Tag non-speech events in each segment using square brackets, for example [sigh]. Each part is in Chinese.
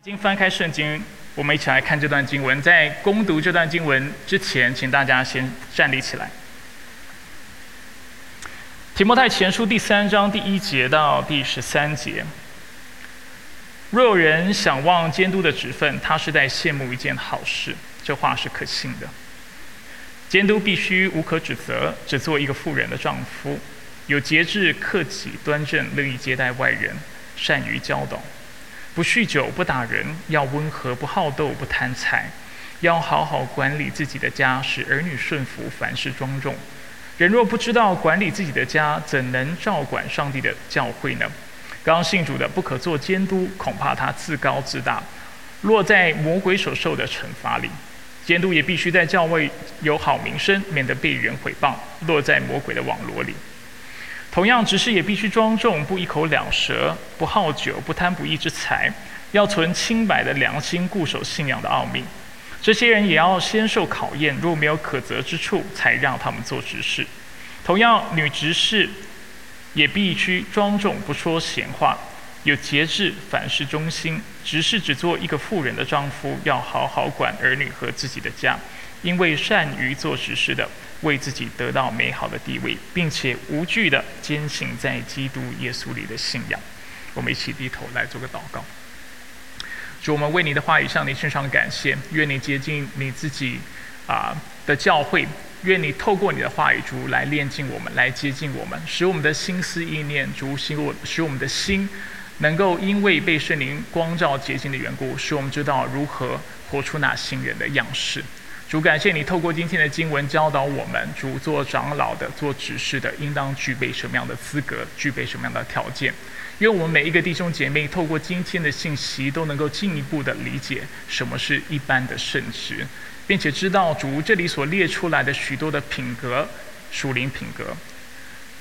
已经翻开圣经，我们一起来看这段经文。在攻读这段经文之前，请大家先站立起来。提摩太前书第三章第一节到第十三节：若有人想望监督的职分，他是在羡慕一件好事。这话是可信的。监督必须无可指责，只做一个妇人的丈夫，有节制、克己、端正，乐意接待外人，善于教导。不酗酒，不打人，要温和，不好斗，不贪财，要好好管理自己的家，使儿女顺服，凡事庄重。人若不知道管理自己的家，怎能照管上帝的教会呢？刚信主的不可做监督，恐怕他自高自大，落在魔鬼所受的惩罚里。监督也必须在教会有好名声，免得被人毁谤，落在魔鬼的网罗里。同样，执事也必须庄重，不一口两舌，不好酒，不贪不义之财，要存清白的良心，固守信仰的奥秘。这些人也要先受考验，若没有可责之处，才让他们做执事。同样，女执事也必须庄重，不说闲话，有节制，凡事忠心。执事只做一个妇人的丈夫，要好好管儿女和自己的家，因为善于做实事的。为自己得到美好的地位，并且无惧的坚信在基督耶稣里的信仰。我们一起低头来做个祷告。主，我们为你的话语向你献上感谢。愿你接近你自己啊的教会。愿你透过你的话语，主来炼净我们，来接近我们，使我们的心思意念，主使我使我们的心能够因为被圣灵光照洁净的缘故，使我们知道如何活出那新人的样式。主感谢你透过今天的经文教导我们，主做长老的、做执事的，应当具备什么样的资格，具备什么样的条件？愿我们每一个弟兄姐妹透过今天的信息，都能够进一步的理解什么是一般的圣职，并且知道主这里所列出来的许多的品格、属灵品格，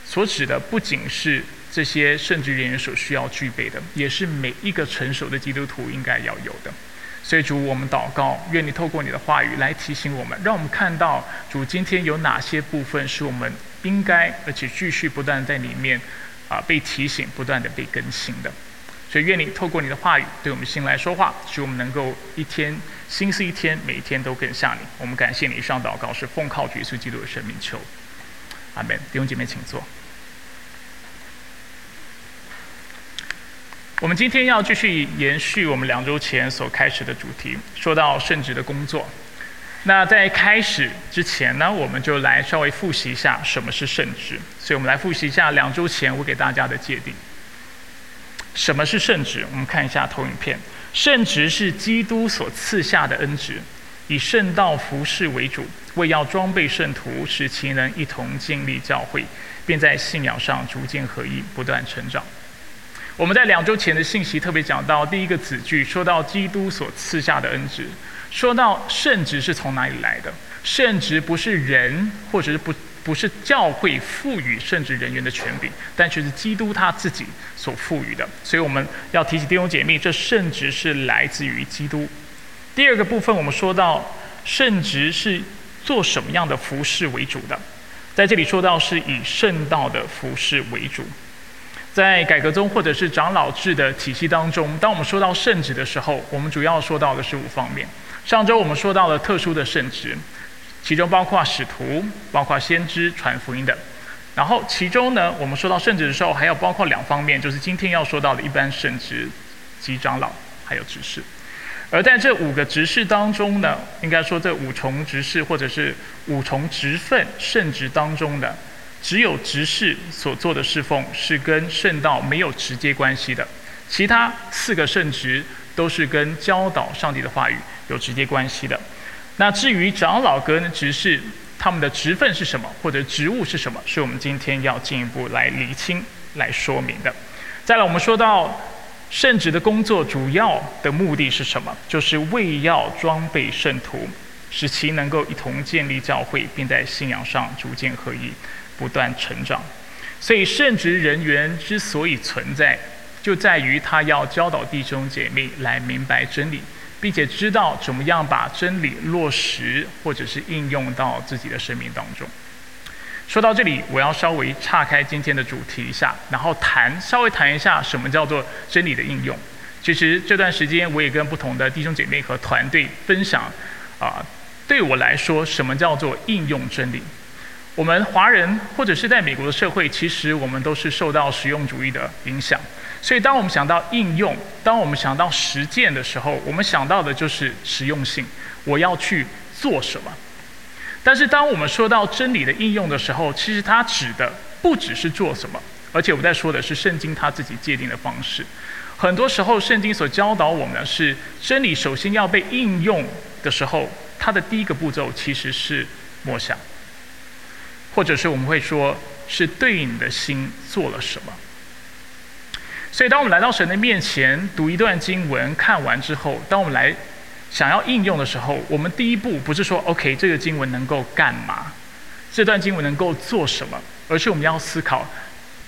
所指的不仅是这些圣职人员所需要具备的，也是每一个成熟的基督徒应该要有的。所以主，我们祷告，愿你透过你的话语来提醒我们，让我们看到主今天有哪些部分是我们应该而且继续不断在里面啊被提醒、不断的被更新的。所以愿你透过你的话语对我们心来说话，使我们能够一天心思一天，每一天都更像你。我们感谢你，上祷告是奉靠耶稣基督的生命求，阿门。弟兄姐妹，请坐。我们今天要继续延续我们两周前所开始的主题，说到圣职的工作。那在开始之前呢，我们就来稍微复习一下什么是圣职。所以我们来复习一下两周前我给大家的界定。什么是圣职？我们看一下投影片。圣职是基督所赐下的恩职，以圣道服饰为主，为要装备圣徒，使其能一同建立教会，并在信仰上逐渐合一，不断成长。我们在两周前的信息特别讲到第一个子句，说到基督所赐下的恩职，说到圣职是从哪里来的？圣职不是人或者是不不是教会赋予圣职人员的权柄，但却是基督他自己所赋予的。所以我们要提起弟兄姐妹，这圣职是来自于基督。第二个部分，我们说到圣职是做什么样的服饰为主的？在这里说到是以圣道的服饰为主。在改革中，或者是长老制的体系当中，当我们说到圣职的时候，我们主要说到的是五方面。上周我们说到了特殊的圣职，其中包括使徒、包括先知、传福音等。然后其中呢，我们说到圣职的时候，还有包括两方面，就是今天要说到的一般圣职及长老，还有执事。而在这五个执事当中呢，应该说这五重执事或者是五重职份圣职当中的。只有执事所做的侍奉是跟圣道没有直接关系的，其他四个圣职都是跟教导上帝的话语有直接关系的。那至于长老跟执事他们的职分是什么，或者职务是什么，是我们今天要进一步来厘清、来说明的。再来，我们说到圣职的工作主要的目的是什么？就是为要装备圣徒，使其能够一同建立教会，并在信仰上逐渐合一。不断成长，所以圣职人员之所以存在，就在于他要教导弟兄姐妹来明白真理，并且知道怎么样把真理落实或者是应用到自己的生命当中。说到这里，我要稍微岔开今天的主题一下，然后谈稍微谈一下什么叫做真理的应用。其实这段时间我也跟不同的弟兄姐妹和团队分享，啊，对我来说，什么叫做应用真理？我们华人或者是在美国的社会，其实我们都是受到实用主义的影响。所以，当我们想到应用，当我们想到实践的时候，我们想到的就是实用性。我要去做什么？但是，当我们说到真理的应用的时候，其实它指的不只是做什么，而且我在说的是圣经它自己界定的方式。很多时候，圣经所教导我们的是真理，首先要被应用的时候，它的第一个步骤其实是默想，或者是我们会说是对你的心做了什么。所以，当我们来到神的面前读一段经文，看完之后，当我们来想要应用的时候，我们第一步不是说 “OK”，这个经文能够干嘛？这段经文能够做什么？而是我们要思考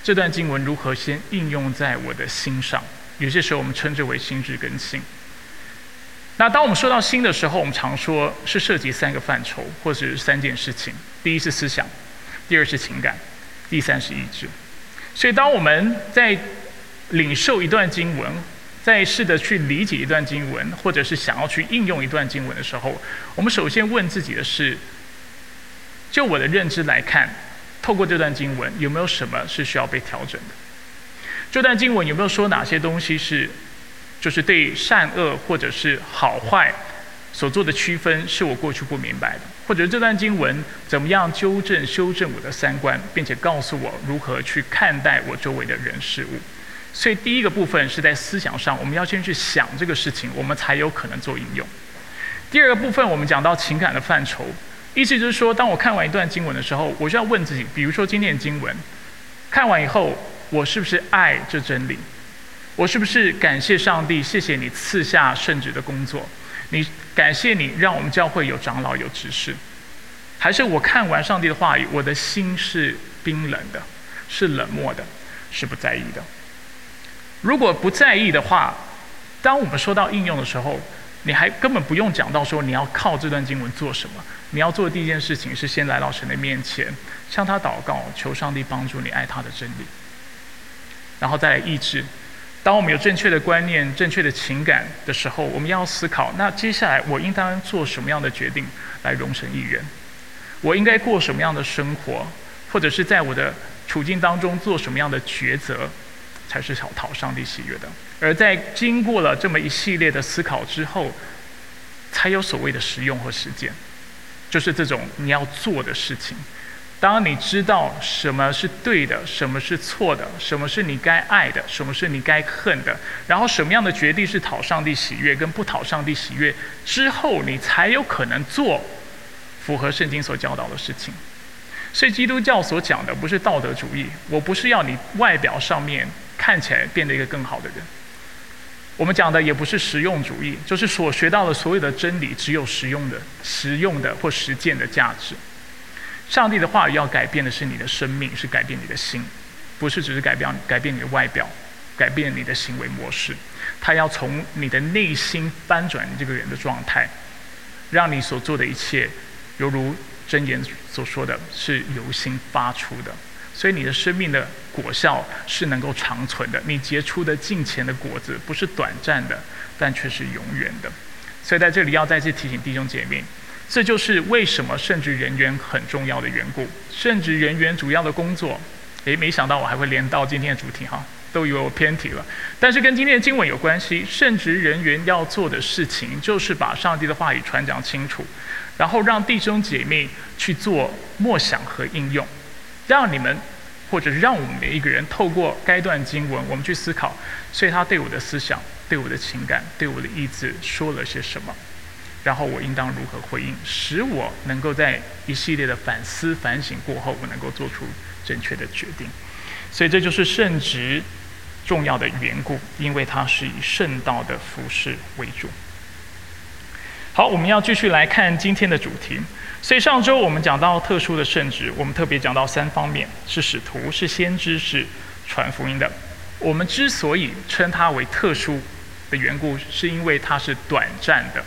这段经文如何先应用在我的心上。有些时候我们称之为心智更新。那当我们说到心的时候，我们常说是涉及三个范畴，或者是三件事情：第一是思想，第二是情感，第三是意志。所以，当我们在领受一段经文，在试着去理解一段经文，或者是想要去应用一段经文的时候，我们首先问自己的是：就我的认知来看，透过这段经文，有没有什么是需要被调整的？这段经文有没有说哪些东西是，就是对善恶或者是好坏所做的区分，是我过去不明白的？或者这段经文怎么样纠正、修正我的三观，并且告诉我如何去看待我周围的人事物？所以第一个部分是在思想上，我们要先去想这个事情，我们才有可能做应用。第二个部分，我们讲到情感的范畴，意思就是说，当我看完一段经文的时候，我就要问自己，比如说今天的经文，看完以后，我是不是爱这真理？我是不是感谢上帝？谢谢你赐下圣旨的工作，你感谢你让我们教会有长老有执事，还是我看完上帝的话语，我的心是冰冷的，是冷漠的，是不在意的？如果不在意的话，当我们说到应用的时候，你还根本不用讲到说你要靠这段经文做什么。你要做的第一件事情是先来到神的面前，向他祷告，求上帝帮助你爱他的真理，然后再来意志。当我们有正确的观念、正确的情感的时候，我们要思考：那接下来我应当做什么样的决定来容神一人？我应该过什么样的生活，或者是在我的处境当中做什么样的抉择？才是讨讨上帝喜悦的，而在经过了这么一系列的思考之后，才有所谓的实用和实践，就是这种你要做的事情。当你知道什么是对的，什么是错的，什么是你该爱的，什么是你该恨的，然后什么样的决定是讨上帝喜悦跟不讨上帝喜悦之后，你才有可能做符合圣经所教导的事情。所以基督教所讲的不是道德主义，我不是要你外表上面。看起来变得一个更好的人。我们讲的也不是实用主义，就是所学到的所有的真理，只有实用的、实用的或实践的价值。上帝的话语要改变的是你的生命，是改变你的心，不是只是改变改变你的外表，改变你的行为模式。他要从你的内心翻转你这个人的状态，让你所做的一切，犹如真言所说的是由心发出的。所以你的生命的果效是能够长存的，你结出的近前的果子不是短暂的，但却是永远的。所以在这里要再次提醒弟兄姐妹，这就是为什么圣职人员很重要的缘故。圣职人员主要的工作，诶，没想到我还会连到今天的主题哈，都以为我偏题了。但是跟今天的经文有关系，圣职人员要做的事情就是把上帝的话语传讲清楚，然后让弟兄姐妹去做默想和应用。让你们，或者让我们每一个人透过该段经文，我们去思考，所以他对我的思想、对我的情感、对我的意志说了些什么，然后我应当如何回应，使我能够在一系列的反思、反省过后，我能够做出正确的决定。所以这就是圣职重要的缘故，因为它是以圣道的服饰为主。好，我们要继续来看今天的主题。所以上周我们讲到特殊的圣旨，我们特别讲到三方面：是使徒、是先知、是传福音的。我们之所以称它为特殊的缘故，是因为它是短暂的。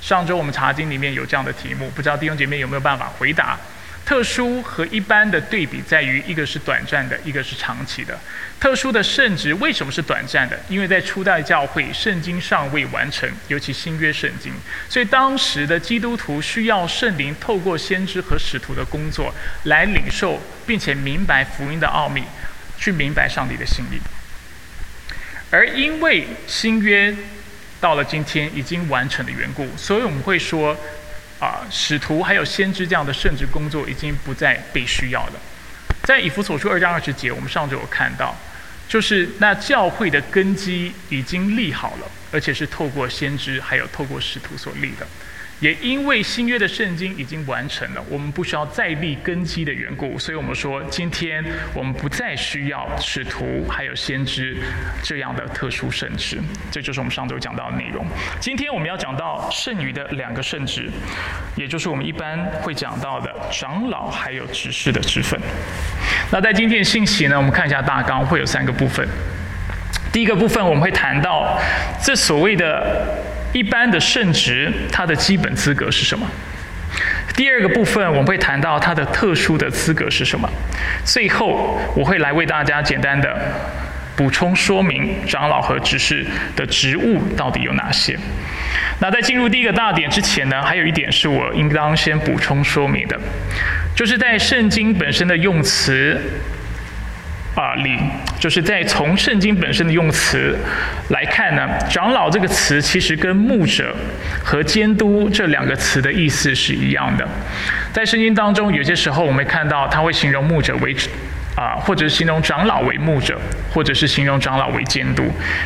上周我们查经里面有这样的题目，不知道弟兄姐妹有没有办法回答？特殊和一般的对比在于，一个是短暂的，一个是长期的。特殊的圣职为什么是短暂的？因为在初代教会，圣经尚未完成，尤其新约圣经，所以当时的基督徒需要圣灵透过先知和使徒的工作来领受，并且明白福音的奥秘，去明白上帝的心意。而因为新约到了今天已经完成的缘故，所以我们会说，啊，使徒还有先知这样的圣职工作已经不再被需要了。在以弗所书二章二十节，我们上周有看到。就是那教会的根基已经立好了，而且是透过先知还有透过使徒所立的。也因为新约的圣经已经完成了，我们不需要再立根基的缘故，所以我们说今天我们不再需要使徒还有先知这样的特殊圣职。这就是我们上周讲到的内容。今天我们要讲到剩余的两个圣职，也就是我们一般会讲到的长老还有执事的职分。那在今天的信息呢，我们看一下大纲，会有三个部分。第一个部分我们会谈到这所谓的。一般的圣职，它的基本资格是什么？第二个部分我们会谈到它的特殊的资格是什么？最后我会来为大家简单的补充说明长老和执事的职务到底有哪些。那在进入第一个大点之前呢，还有一点是我应当先补充说明的，就是在圣经本身的用词。啊，里就是在从圣经本身的用词来看呢，长老这个词其实跟牧者和监督这两个词的意思是一样的。在圣经当中，有些时候我们看到他会形容牧者为啊，或者是形容长老为牧者，或者是形容长老为监督。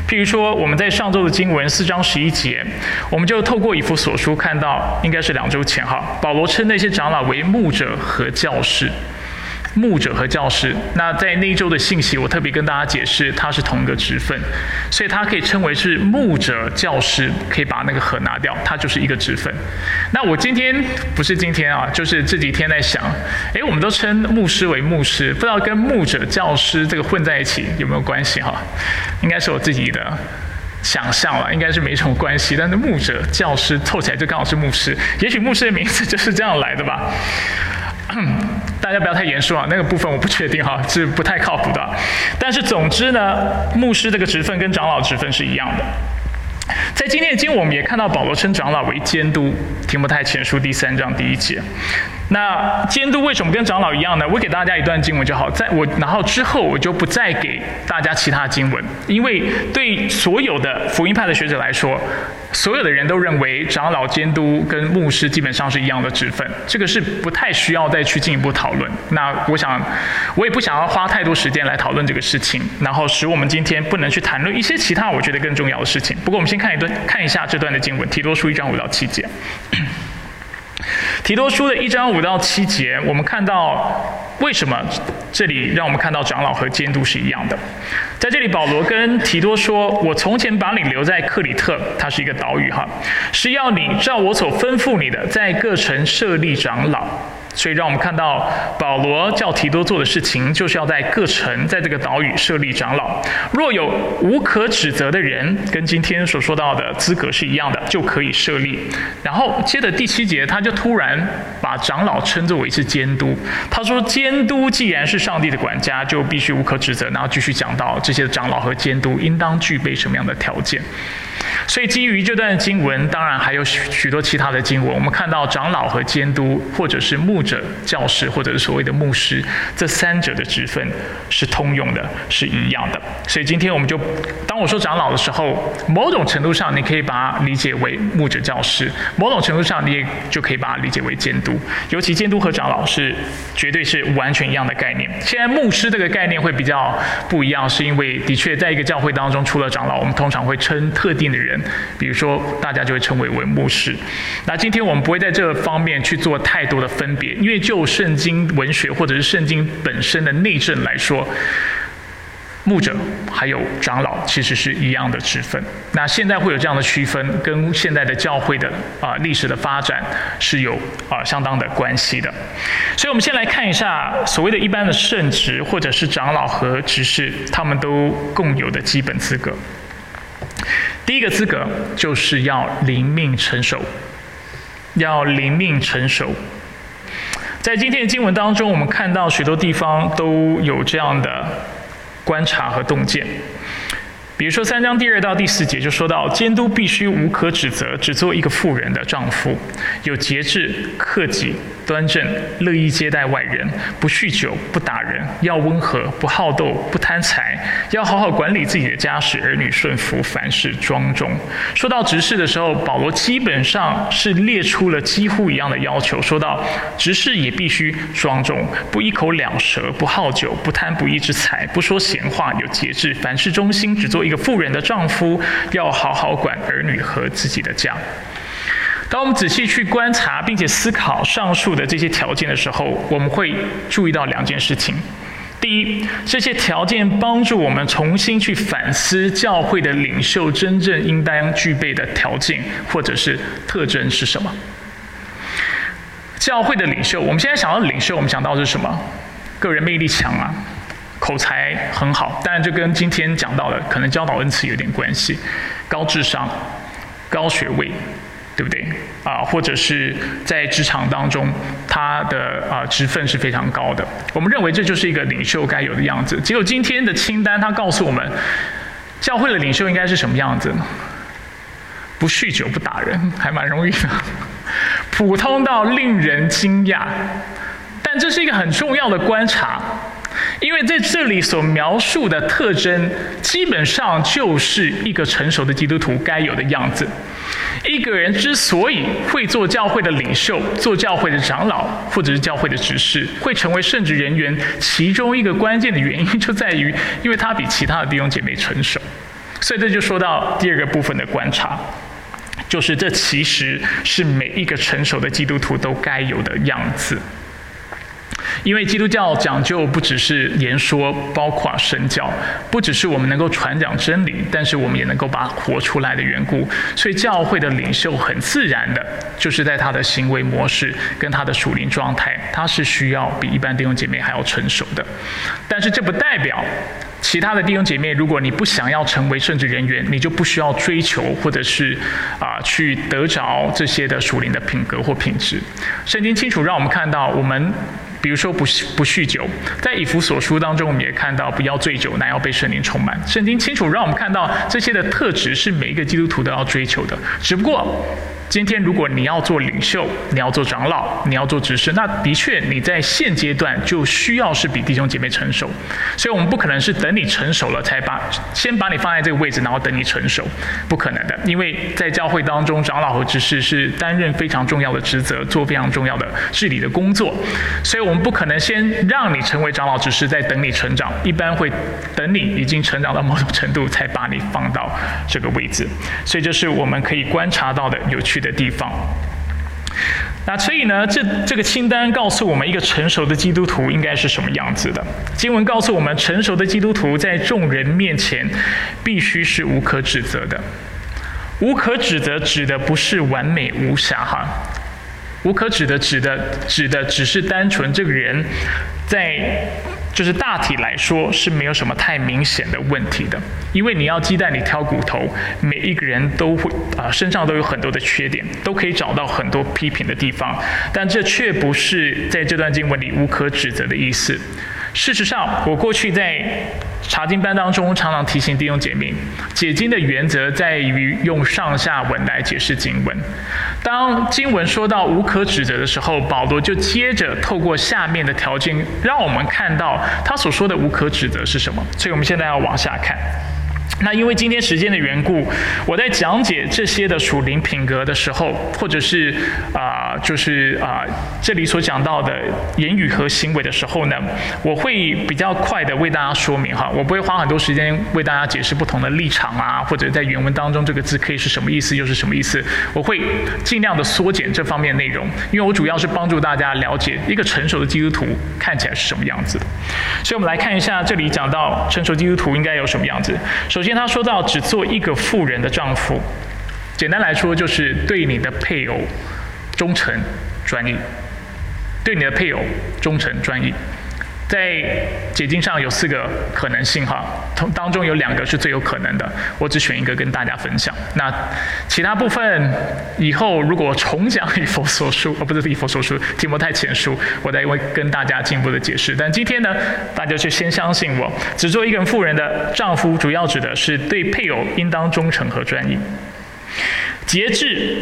譬如说，我们在上周的经文四章十一节，我们就透过一幅所书看到，应该是两周前哈，保罗称那些长老为牧者和教士。牧者和教师，那在那一周的信息，我特别跟大家解释，它是同一个职分，所以它可以称为是牧者教师，可以把那个和拿掉，它就是一个职分。那我今天不是今天啊，就是这几天在想，诶，我们都称牧师为牧师，不知道跟牧者教师这个混在一起有没有关系哈？应该是我自己的想象了，应该是没什么关系。但是牧者教师凑起来就刚好是牧师，也许牧师的名字就是这样来的吧。大家不要太严肃啊，那个部分我不确定哈，是不太靠谱的。但是总之呢，牧师这个职分跟长老职分是一样的。在今天的经，我们也看到保罗称长老为监督，提摩太前书第三章第一节。那监督为什么跟长老一样呢？我给大家一段经文就好，在我然后之后我就不再给大家其他经文，因为对所有的福音派的学者来说，所有的人都认为长老、监督跟牧师基本上是一样的职分，这个是不太需要再去进一步讨论。那我想，我也不想要花太多时间来讨论这个事情，然后使我们今天不能去谈论一些其他我觉得更重要的事情。不过我们先看一段，看一下这段的经文，提多书一章五到七节。提多书的一章五到七节，我们看到为什么这里让我们看到长老和监督是一样的。在这里，保罗跟提多说：“我从前把你留在克里特，它是一个岛屿哈，是要你照我所吩咐你的，在各城设立长老。”所以，让我们看到保罗叫提多做的事情，就是要在各城，在这个岛屿设立长老。若有无可指责的人，跟今天所说到的资格是一样的，就可以设立。然后，接着第七节，他就突然把长老称作为是监督。他说：“监督既然是上帝的管家，就必须无可指责。”然后继续讲到这些长老和监督应当具备什么样的条件。所以，基于这段经文，当然还有许许多其他的经文。我们看到长老和监督，或者是牧者、教师，或者是所谓的牧师，这三者的职分是通用的，是一样的。所以，今天我们就当我说长老的时候，某种程度上你可以把它理解为牧者、教师；某种程度上你也就可以把它理解为监督。尤其监督和长老是绝对是完全一样的概念。现在牧师这个概念会比较不一样，是因为的确在一个教会当中，除了长老，我们通常会称特定的人，比如说大家就会称为为牧师。那今天我们不会在这方面去做太多的分别，因为就圣经文学或者是圣经本身的内政来说，牧者还有长老其实是一样的职分。那现在会有这样的区分，跟现在的教会的啊历史的发展是有啊相当的关系的。所以我们先来看一下所谓的一般的圣职或者是长老和执事，他们都共有的基本资格。第一个资格就是要灵命成熟，要灵命成熟。在今天的经文当中，我们看到许多地方都有这样的观察和洞见。比如说三章第二到第四节就说到，监督必须无可指责，只做一个妇人的丈夫，有节制、克己、端正，乐意接待外人，不酗酒，不打人，要温和，不好斗，不贪财，要好好管理自己的家事，儿女顺服，凡事庄重。说到执事的时候，保罗基本上是列出了几乎一样的要求，说到执事也必须庄重，不一口两舌，不好酒，不贪不义之财，不说闲话，有节制，凡事忠心，只做一。一个妇人的丈夫要好好管儿女和自己的家。当我们仔细去观察并且思考上述的这些条件的时候，我们会注意到两件事情：第一，这些条件帮助我们重新去反思教会的领袖真正应当具备的条件或者是特征是什么。教会的领袖，我们现在想到领袖，我们想到是什么？个人魅力强啊。口才很好，当然这跟今天讲到的可能教导恩赐有点关系。高智商、高学位，对不对？啊，或者是在职场当中，他的啊职分是非常高的。我们认为这就是一个领袖该有的样子。结果今天的清单，他告诉我们，教会的领袖应该是什么样子？不酗酒，不打人，还蛮容易的。普通到令人惊讶，但这是一个很重要的观察。因为在这里所描述的特征，基本上就是一个成熟的基督徒该有的样子。一个人之所以会做教会的领袖、做教会的长老，或者是教会的执事，会成为圣职人员，其中一个关键的原因就在于，[laughs] 因为他比其他的弟兄姐妹成熟。所以这就说到第二个部分的观察，就是这其实是每一个成熟的基督徒都该有的样子。因为基督教讲究不只是言说，包括身教，不只是我们能够传讲真理，但是我们也能够把活出来的缘故。所以教会的领袖很自然的，就是在他的行为模式跟他的属灵状态，他是需要比一般弟兄姐妹还要成熟的。但是这不代表其他的弟兄姐妹，如果你不想要成为圣职人员，你就不需要追求或者是啊去得着这些的属灵的品格或品质。圣经清楚让我们看到我们。比如说不不酗酒，在以弗所书当中，我们也看到不要醉酒，乃要被圣灵充满。圣经清楚让我们看到这些的特质是每一个基督徒都要追求的，只不过。今天，如果你要做领袖，你要做长老，你要做执事，那的确你在现阶段就需要是比弟兄姐妹成熟。所以，我们不可能是等你成熟了才把先把你放在这个位置，然后等你成熟，不可能的。因为在教会当中，长老和执事是担任非常重要的职责，做非常重要的治理的工作。所以我我们不可能先让你成为长老只是在等你成长。一般会等你已经成长到某种程度，才把你放到这个位置。所以，这是我们可以观察到的有趣。的地方，那所以呢，这这个清单告诉我们，一个成熟的基督徒应该是什么样子的。经文告诉我们，成熟的基督徒在众人面前必须是无可指责的。无可指责指的不是完美无瑕哈，无可指的指的指的只是单纯这个人在。就是大体来说是没有什么太明显的问题的，因为你要鸡蛋里挑骨头，每一个人都会啊身上都有很多的缺点，都可以找到很多批评的地方，但这却不是在这段经文里无可指责的意思。事实上，我过去在查经班当中常常提醒弟兄姐妹，解经的原则在于用上下文来解释经文。当经文说到无可指责的时候，保罗就接着透过下面的条件，让我们看到他所说的无可指责是什么。所以我们现在要往下看。那因为今天时间的缘故，我在讲解这些的属灵品格的时候，或者是啊，就是啊，这里所讲到的言语和行为的时候呢，我会比较快的为大家说明哈，我不会花很多时间为大家解释不同的立场啊，或者在原文当中这个字可以是什么意思，又是什么意思，我会尽量的缩减这方面内容，因为我主要是帮助大家了解一个成熟的基督徒看起来是什么样子的。所以我们来看一下这里讲到成熟基督徒应该有什么样子。首首先。他说到，只做一个富人的丈夫，简单来说就是对你的配偶忠诚专一，对你的配偶忠诚专一。在解经上有四个可能性哈，从当中有两个是最有可能的，我只选一个跟大家分享。那其他部分以后如果重讲以佛所书，而不是以佛所书，提摩太前书，我再会跟大家进一步的解释。但今天呢，大家就先相信我，只做一个人妇人的丈夫，主要指的是对配偶应当忠诚和专一，节制。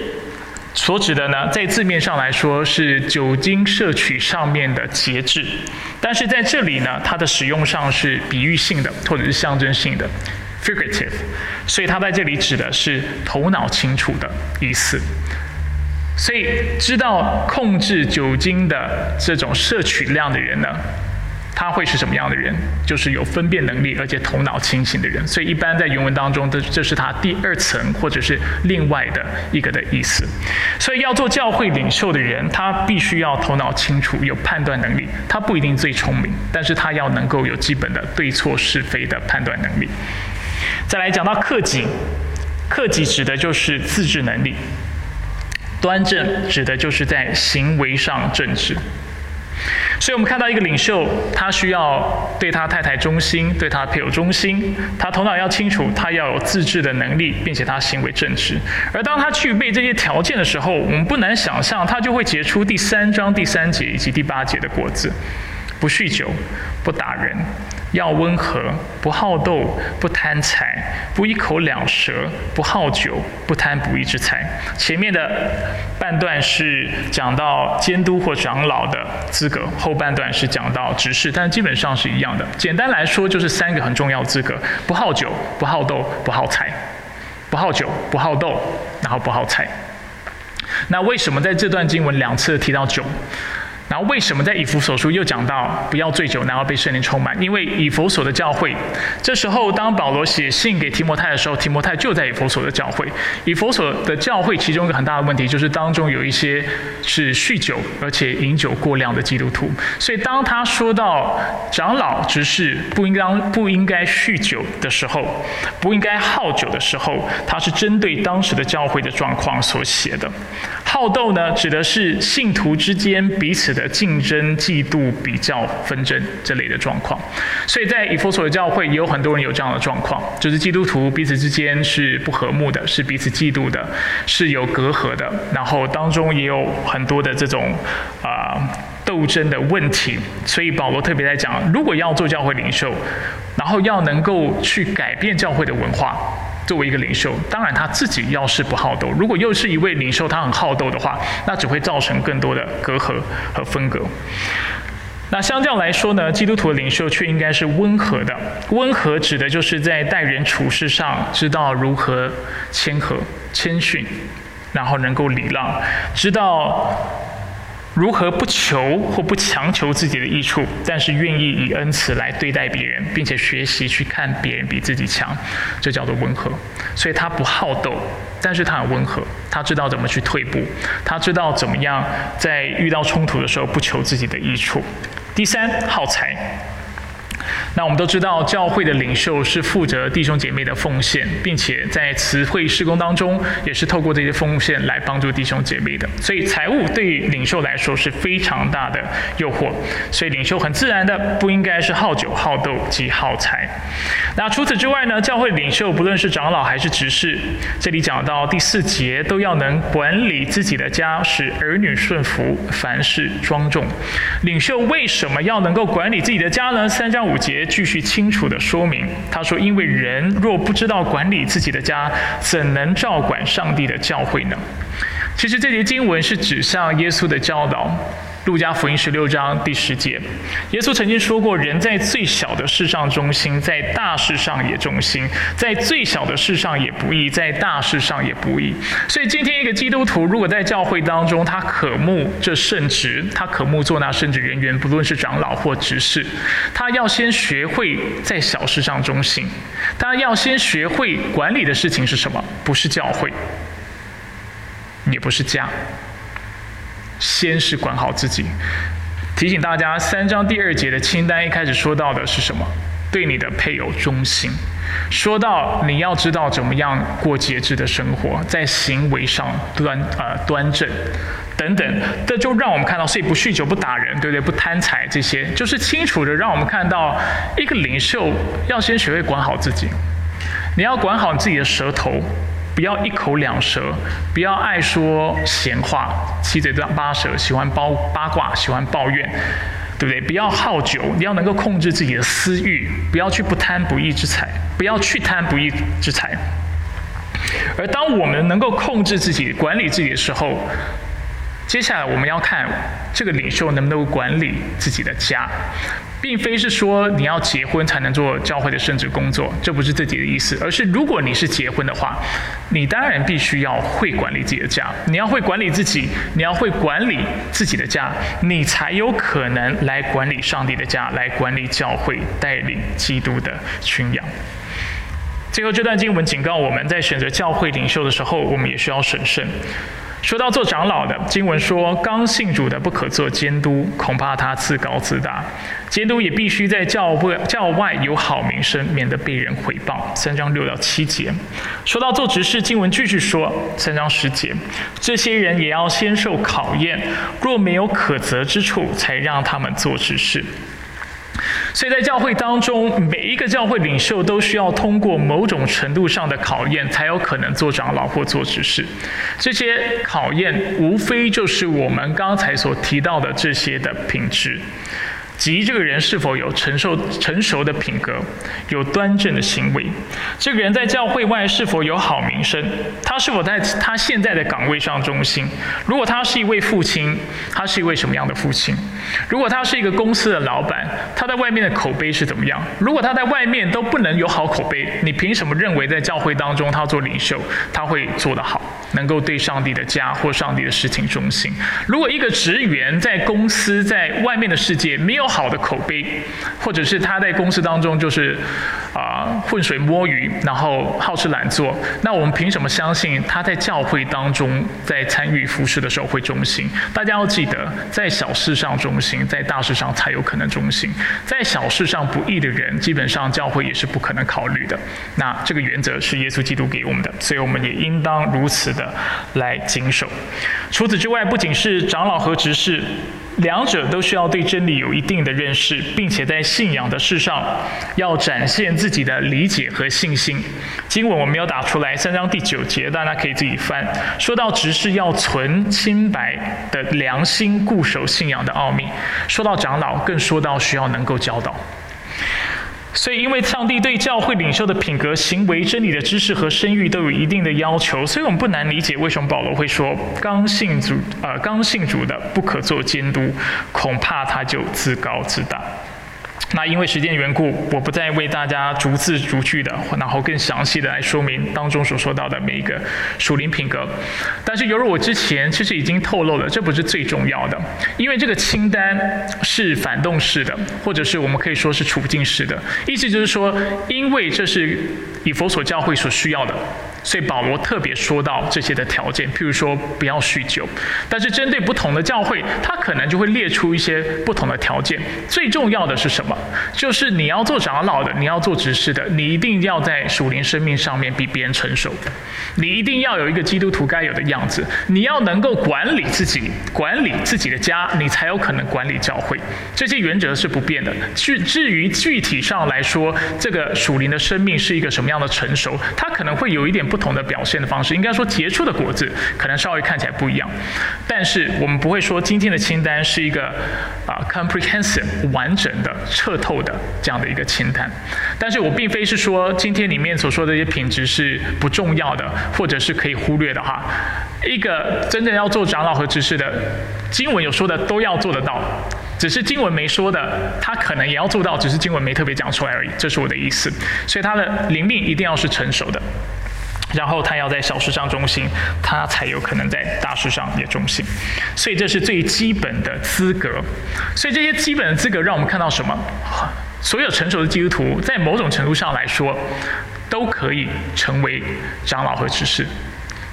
所指的呢，在字面上来说是酒精摄取上面的节制，但是在这里呢，它的使用上是比喻性的或者是象征性的 （figurative），所以它在这里指的是头脑清楚的意思。所以知道控制酒精的这种摄取量的人呢？他会是什么样的人？就是有分辨能力，而且头脑清醒的人。所以一般在原文当中，这这是他第二层或者是另外的一个的意思。所以要做教会领袖的人，他必须要头脑清楚，有判断能力。他不一定最聪明，但是他要能够有基本的对错是非的判断能力。再来讲到克己，克己指的就是自制能力；端正指的就是在行为上正直。所以我们看到一个领袖，他需要对他太太忠心，对他配偶忠心，他头脑要清楚，他要有自制的能力，并且他行为正直。而当他具备这些条件的时候，我们不难想象，他就会结出第三章第三节以及第八节的果子：不酗酒，不打人。要温和，不好斗，不贪财，不一口两舌，不好酒，不贪不义之财。前面的半段是讲到监督或长老的资格，后半段是讲到执事，但基本上是一样的。简单来说，就是三个很重要资格：不好酒，不好斗，不好财。不好酒，不好斗，然后不好财。那为什么在这段经文两次提到酒？然后为什么在以弗所书又讲到不要醉酒，然后被圣灵充满？因为以弗所的教会，这时候当保罗写信给提摩太的时候，提摩太就在以弗所的教会。以弗所的教会其中一个很大的问题就是当中有一些是酗酒而且饮酒过量的基督徒。所以当他说到长老执事不应当不应该酗酒的时候，不应该好酒的时候，他是针对当时的教会的状况所写的。好斗呢，指的是信徒之间彼此的的竞争、嫉妒、比较、纷争这类的状况。所以在以弗所的教会也有很多人有这样的状况，就是基督徒彼此之间是不和睦的，是彼此嫉妒的，是有隔阂的。然后当中也有很多的这种啊斗争的问题。所以保罗特别在讲，如果要做教会领袖，然后要能够去改变教会的文化。作为一个领袖，当然他自己要是不好斗，如果又是一位领袖，他很好斗的话，那只会造成更多的隔阂和分隔。那相较来说呢，基督徒的领袖却应该是温和的。温和指的就是在待人处事上知道如何谦和、谦逊，然后能够礼让，知道。如何不求或不强求自己的益处，但是愿意以恩慈来对待别人，并且学习去看别人比自己强，这叫做温和。所以他不好斗，但是他很温和，他知道怎么去退步，他知道怎么样在遇到冲突的时候不求自己的益处。第三，好财。那我们都知道，教会的领袖是负责弟兄姐妹的奉献，并且在慈惠施工当中，也是透过这些奉献来帮助弟兄姐妹的。所以，财务对于领袖来说是非常大的诱惑。所以，领袖很自然的不应该是好酒、好斗及好财。那除此之外呢？教会领袖不论是长老还是执事，这里讲到第四节，都要能管理自己的家，使儿女顺服，凡事庄重。领袖为什么要能够管理自己的家呢？三章五节继续清楚地说明，他说：“因为人若不知道管理自己的家，怎能照管上帝的教会呢？”其实这节经文是指向耶稣的教导。路加福音十六章第十节，耶稣曾经说过：“人在最小的事上忠心，在大事上也忠心；在最小的事上也不易，在大事上也不易。”所以，今天一个基督徒如果在教会当中，他渴慕这圣职，他渴慕做那圣职人员，不论是长老或执事，他要先学会在小事上忠心。他要先学会管理的事情是什么？不是教会，也不是家。先是管好自己。提醒大家，三章第二节的清单一开始说到的是什么？对你的配偶忠心。说到你要知道怎么样过节制的生活，在行为上端呃端正。等等，这就让我们看到，所以不酗酒、不打人，对不对？不贪财，这些就是清楚的让我们看到，一个领袖要先学会管好自己，你要管好你自己的舌头。不要一口两舌，不要爱说闲话，七嘴八舌，喜欢包八卦，喜欢抱怨，对不对？不要好酒，你要能够控制自己的私欲，不要去不贪不义之财，不要去贪不义之财。而当我们能够控制自己、管理自己的时候，接下来我们要看这个领袖能不能够管理自己的家。并非是说你要结婚才能做教会的圣职工作，这不是自己的意思，而是如果你是结婚的话，你当然必须要会管理自己的家，你要会管理自己，你要会管理自己的家，你才有可能来管理上帝的家，来管理教会，带领基督的群羊。最后这段经文警告我们在选择教会领袖的时候，我们也需要审慎。说到做长老的，经文说，刚信主的不可做监督，恐怕他自高自大。监督也必须在教外教外有好名声，免得被人毁谤。三章六到七节。说到做执事，经文继续说，三章十节，这些人也要先受考验，若没有可责之处，才让他们做执事。所以在教会当中，每一个教会领袖都需要通过某种程度上的考验，才有可能做长老或做执事。这些考验无非就是我们刚才所提到的这些的品质。即这个人是否有成熟成熟的品格，有端正的行为？这个人在教会外是否有好名声？他是否在他现在的岗位上忠心？如果他是一位父亲，他是一位什么样的父亲？如果他是一个公司的老板，他在外面的口碑是怎么样？如果他在外面都不能有好口碑，你凭什么认为在教会当中他做领袖他会做得好，能够对上帝的家或上帝的事情忠心？如果一个职员在公司在外面的世界没有好的口碑，或者是他在公司当中就是啊浑水摸鱼，然后好吃懒做，那我们凭什么相信他在教会当中在参与服饰的时候会忠心？大家要记得，在小事上忠心，在大事上才有可能忠心。在小事上不义的人，基本上教会也是不可能考虑的。那这个原则是耶稣基督给我们的，所以我们也应当如此的来谨守。除此之外，不仅是长老和执事。两者都需要对真理有一定的认识，并且在信仰的事上要展现自己的理解和信心。经文我没有打出来，三章第九节，大家可以自己翻。说到执事要存清白的良心，固守信仰的奥秘；说到长老，更说到需要能够教导。所以，因为上帝对教会领袖的品格、行为、真理的知识和声誉都有一定的要求，所以我们不难理解为什么保罗会说：“刚性主，呃，刚性主的不可做监督，恐怕他就自高自大。”那因为时间缘故，我不再为大家逐字逐句的，然后更详细的来说明当中所说到的每一个属灵品格。但是，犹如我之前其实已经透露了，这不是最重要的，因为这个清单是反动式的，或者是我们可以说是处境式的。意思就是说，因为这是以佛所教会所需要的。所以保罗特别说到这些的条件，譬如说不要酗酒，但是针对不同的教会，他可能就会列出一些不同的条件。最重要的是什么？就是你要做长老的，你要做执事的，你一定要在属灵生命上面比别人成熟，你一定要有一个基督徒该有的样子，你要能够管理自己，管理自己的家，你才有可能管理教会。这些原则是不变的。至至于具体上来说，这个属灵的生命是一个什么样的成熟，它可能会有一点。不同的表现的方式，应该说结出的果子可能稍微看起来不一样，但是我们不会说今天的清单是一个啊 comprehensive 完整的彻透的这样的一个清单。但是我并非是说今天里面所说的这些品质是不重要的，或者是可以忽略的哈。一个真正要做长老和执事的，经文有说的都要做得到，只是经文没说的，他可能也要做到，只是经文没特别讲出来而已。这是我的意思。所以他的灵命一定要是成熟的。然后他要在小事上中心，他才有可能在大事上也中心。所以这是最基本的资格。所以这些基本的资格让我们看到什么？所有成熟的基督徒在某种程度上来说，都可以成为长老和执事。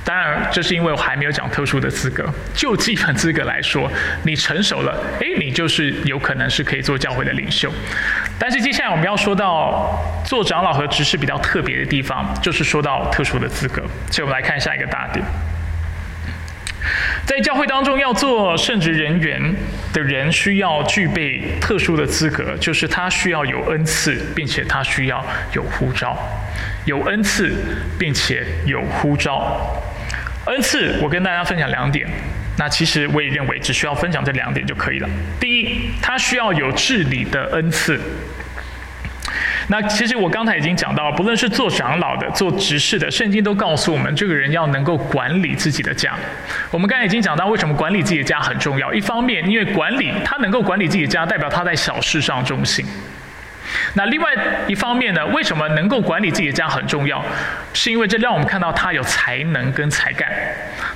当然，这是因为我还没有讲特殊的资格。就基本资格来说，你成熟了，诶，你就是有可能是可以做教会的领袖。但是接下来我们要说到做长老和执事比较特别的地方，就是说到特殊的资格。所以我们来看下一个大点。在教会当中要做圣职人员的人，需要具备特殊的资格，就是他需要有恩赐，并且他需要有呼召。有恩赐，并且有呼召。恩赐，我跟大家分享两点。那其实我也认为，只需要分享这两点就可以了。第一，他需要有治理的恩赐。那其实我刚才已经讲到，不论是做长老的、做执事的，圣经都告诉我们，这个人要能够管理自己的家。我们刚才已经讲到，为什么管理自己的家很重要。一方面，因为管理他能够管理自己的家，代表他在小事上忠心。那另外一方面呢？为什么能够管理自己的家很重要？是因为这让我们看到他有才能跟才干，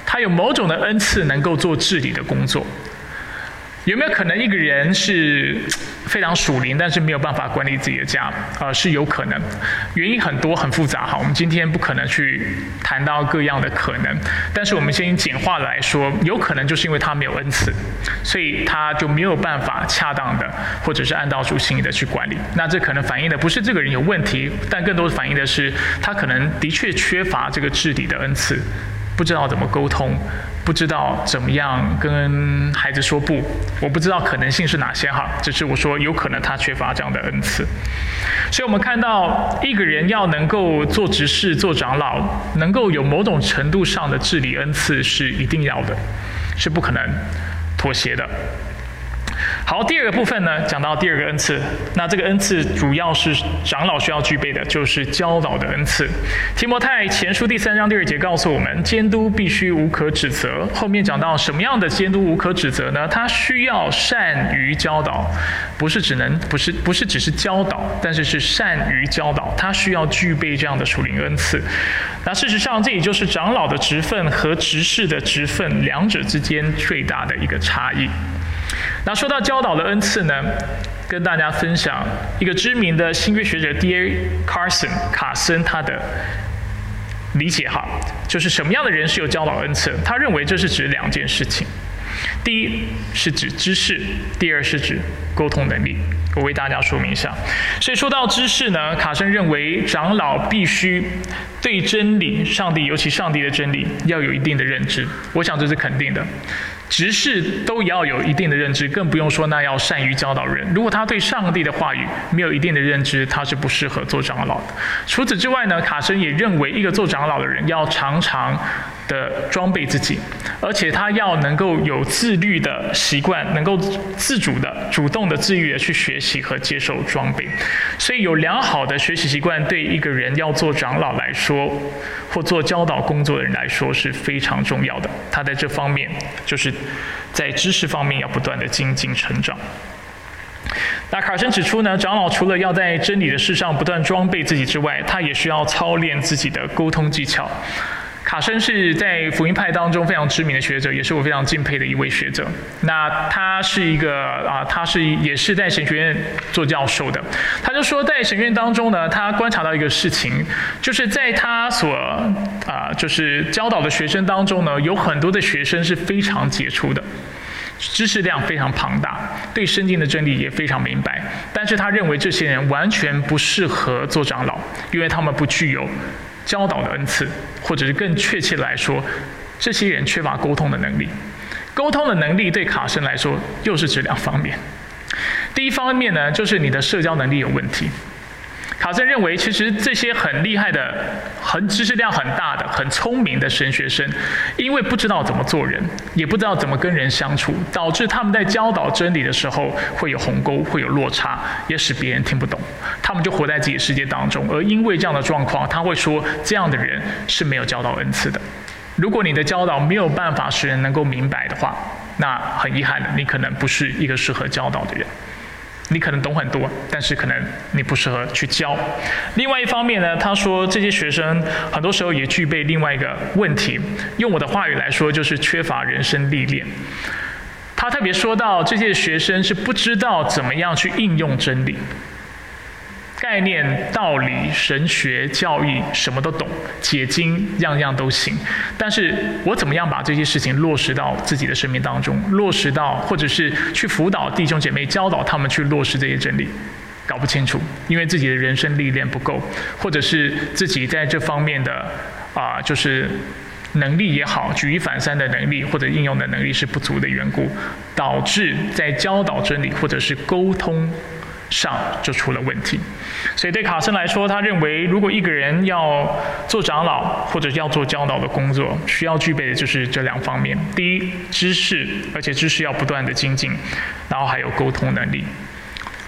他有某种的恩赐，能够做治理的工作。有没有可能一个人是 [tsk] 非常属灵，但是没有办法管理自己的家？呃，是有可能，原因很多很复杂哈。我们今天不可能去谈到各样的可能，但是我们先简化来说，有可能就是因为他没有恩赐，所以他就没有办法恰当的或者是按照主心意的去管理。那这可能反映的不是这个人有问题，但更多反映的是他可能的确缺乏这个治理的恩赐，不知道怎么沟通。不知道怎么样跟孩子说不，我不知道可能性是哪些哈，只是我说有可能他缺乏这样的恩赐，所以我们看到一个人要能够做执事、做长老，能够有某种程度上的治理恩赐是一定要的，是不可能妥协的。好，第二个部分呢，讲到第二个恩赐。那这个恩赐主要是长老需要具备的，就是教导的恩赐。提摩太前书第三章第二节告诉我们，监督必须无可指责。后面讲到什么样的监督无可指责呢？他需要善于教导，不是只能不是不是只是教导，但是是善于教导。他需要具备这样的属灵恩赐。那事实上，这也就是长老的职分和执事的职分两者之间最大的一个差异。那说到教导的恩赐呢，跟大家分享一个知名的新约学者 D.A. Carson 卡森他的理解哈，就是什么样的人是有教导恩赐？他认为这是指两件事情，第一是指知识，第二是指沟通能力。我为大家说明一下。所以说到知识呢，卡森认为长老必须对真理、上帝，尤其上帝的真理，要有一定的认知。我想这是肯定的。执事都要有一定的认知，更不用说那要善于教导人。如果他对上帝的话语没有一定的认知，他是不适合做长老的。除此之外呢，卡森也认为，一个做长老的人要常常的装备自己，而且他要能够有自律的习惯，能够自主的、主动的、自律的去学习和接受装备。所以，有良好的学习习惯，对一个人要做长老来说，或做教导工作的人来说是非常重要的。他在这方面就是。在知识方面要不断的精进成长。那卡森指出呢，长老除了要在真理的事上不断装备自己之外，他也需要操练自己的沟通技巧。卡森是在福音派当中非常知名的学者，也是我非常敬佩的一位学者。那他是一个啊，他是也是在神学院做教授的。他就说，在神学院当中呢，他观察到一个事情，就是在他所啊，就是教导的学生当中呢，有很多的学生是非常杰出的，知识量非常庞大，对圣经的真理也非常明白。但是他认为这些人完全不适合做长老，因为他们不具有。教导的恩赐，或者是更确切来说，这些人缺乏沟通的能力。沟通的能力对卡神来说又是指两方面。第一方面呢，就是你的社交能力有问题。卡森认为，其实这些很厉害的、很知识量很大的、很聪明的神学生，因为不知道怎么做人，也不知道怎么跟人相处，导致他们在教导真理的时候会有鸿沟、会有落差，也使别人听不懂。他们就活在自己世界当中，而因为这样的状况，他会说这样的人是没有教导恩赐的。如果你的教导没有办法使人能够明白的话，那很遗憾，你可能不是一个适合教导的人。你可能懂很多，但是可能你不适合去教。另外一方面呢，他说这些学生很多时候也具备另外一个问题，用我的话语来说，就是缺乏人生历练。他特别说到，这些学生是不知道怎么样去应用真理。概念、道理、神学、教义，什么都懂，解经样样都行。但是我怎么样把这些事情落实到自己的生命当中，落实到，或者是去辅导弟兄姐妹，教导他们去落实这些真理，搞不清楚，因为自己的人生历练不够，或者是自己在这方面的啊，就是能力也好，举一反三的能力或者应用的能力是不足的缘故，导致在教导真理或者是沟通上就出了问题。所以对卡森来说，他认为如果一个人要做长老或者要做教导的工作，需要具备的就是这两方面：第一，知识，而且知识要不断的精进；然后还有沟通能力。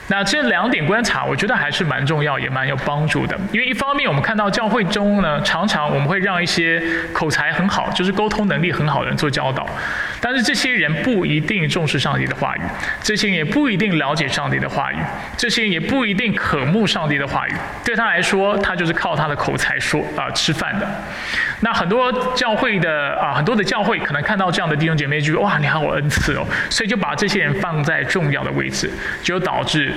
那这两点观察，我觉得还是蛮重要，也蛮有帮助的。因为一方面，我们看到教会中呢，常常我们会让一些口才很好，就是沟通能力很好的人做教导，但是这些人不一定重视上帝的话语，这些人也不一定了解上帝的话语，这些人也不一定渴慕上帝的话语。对他来说，他就是靠他的口才说啊吃饭的。那很多教会的啊，很多的教会可能看到这样的弟兄姐妹，就哇，你好有恩赐哦，所以就把这些人放在重要的位置，就导致。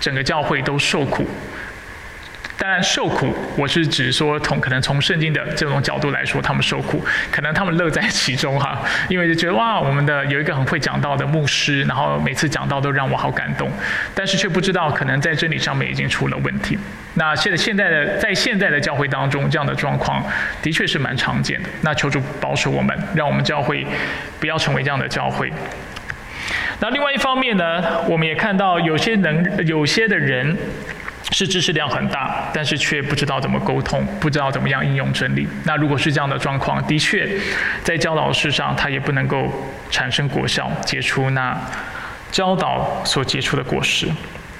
整个教会都受苦，当然受苦，我是指说从可能从圣经的这种角度来说，他们受苦，可能他们乐在其中哈，[laughs] 因为就觉得哇，我们的有一个很会讲道的牧师，然后每次讲道都让我好感动，但是却不知道可能在真理上面已经出了问题。那现在现在的在现在的教会当中，这样的状况的确是蛮常见的。那求主保守我们，让我们教会不要成为这样的教会。那另外一方面呢，我们也看到有些能有些的人是知识量很大，但是却不知道怎么沟通，不知道怎么样应用真理。那如果是这样的状况，的确在教导事上，他也不能够产生果效，结出那教导所结出的果实。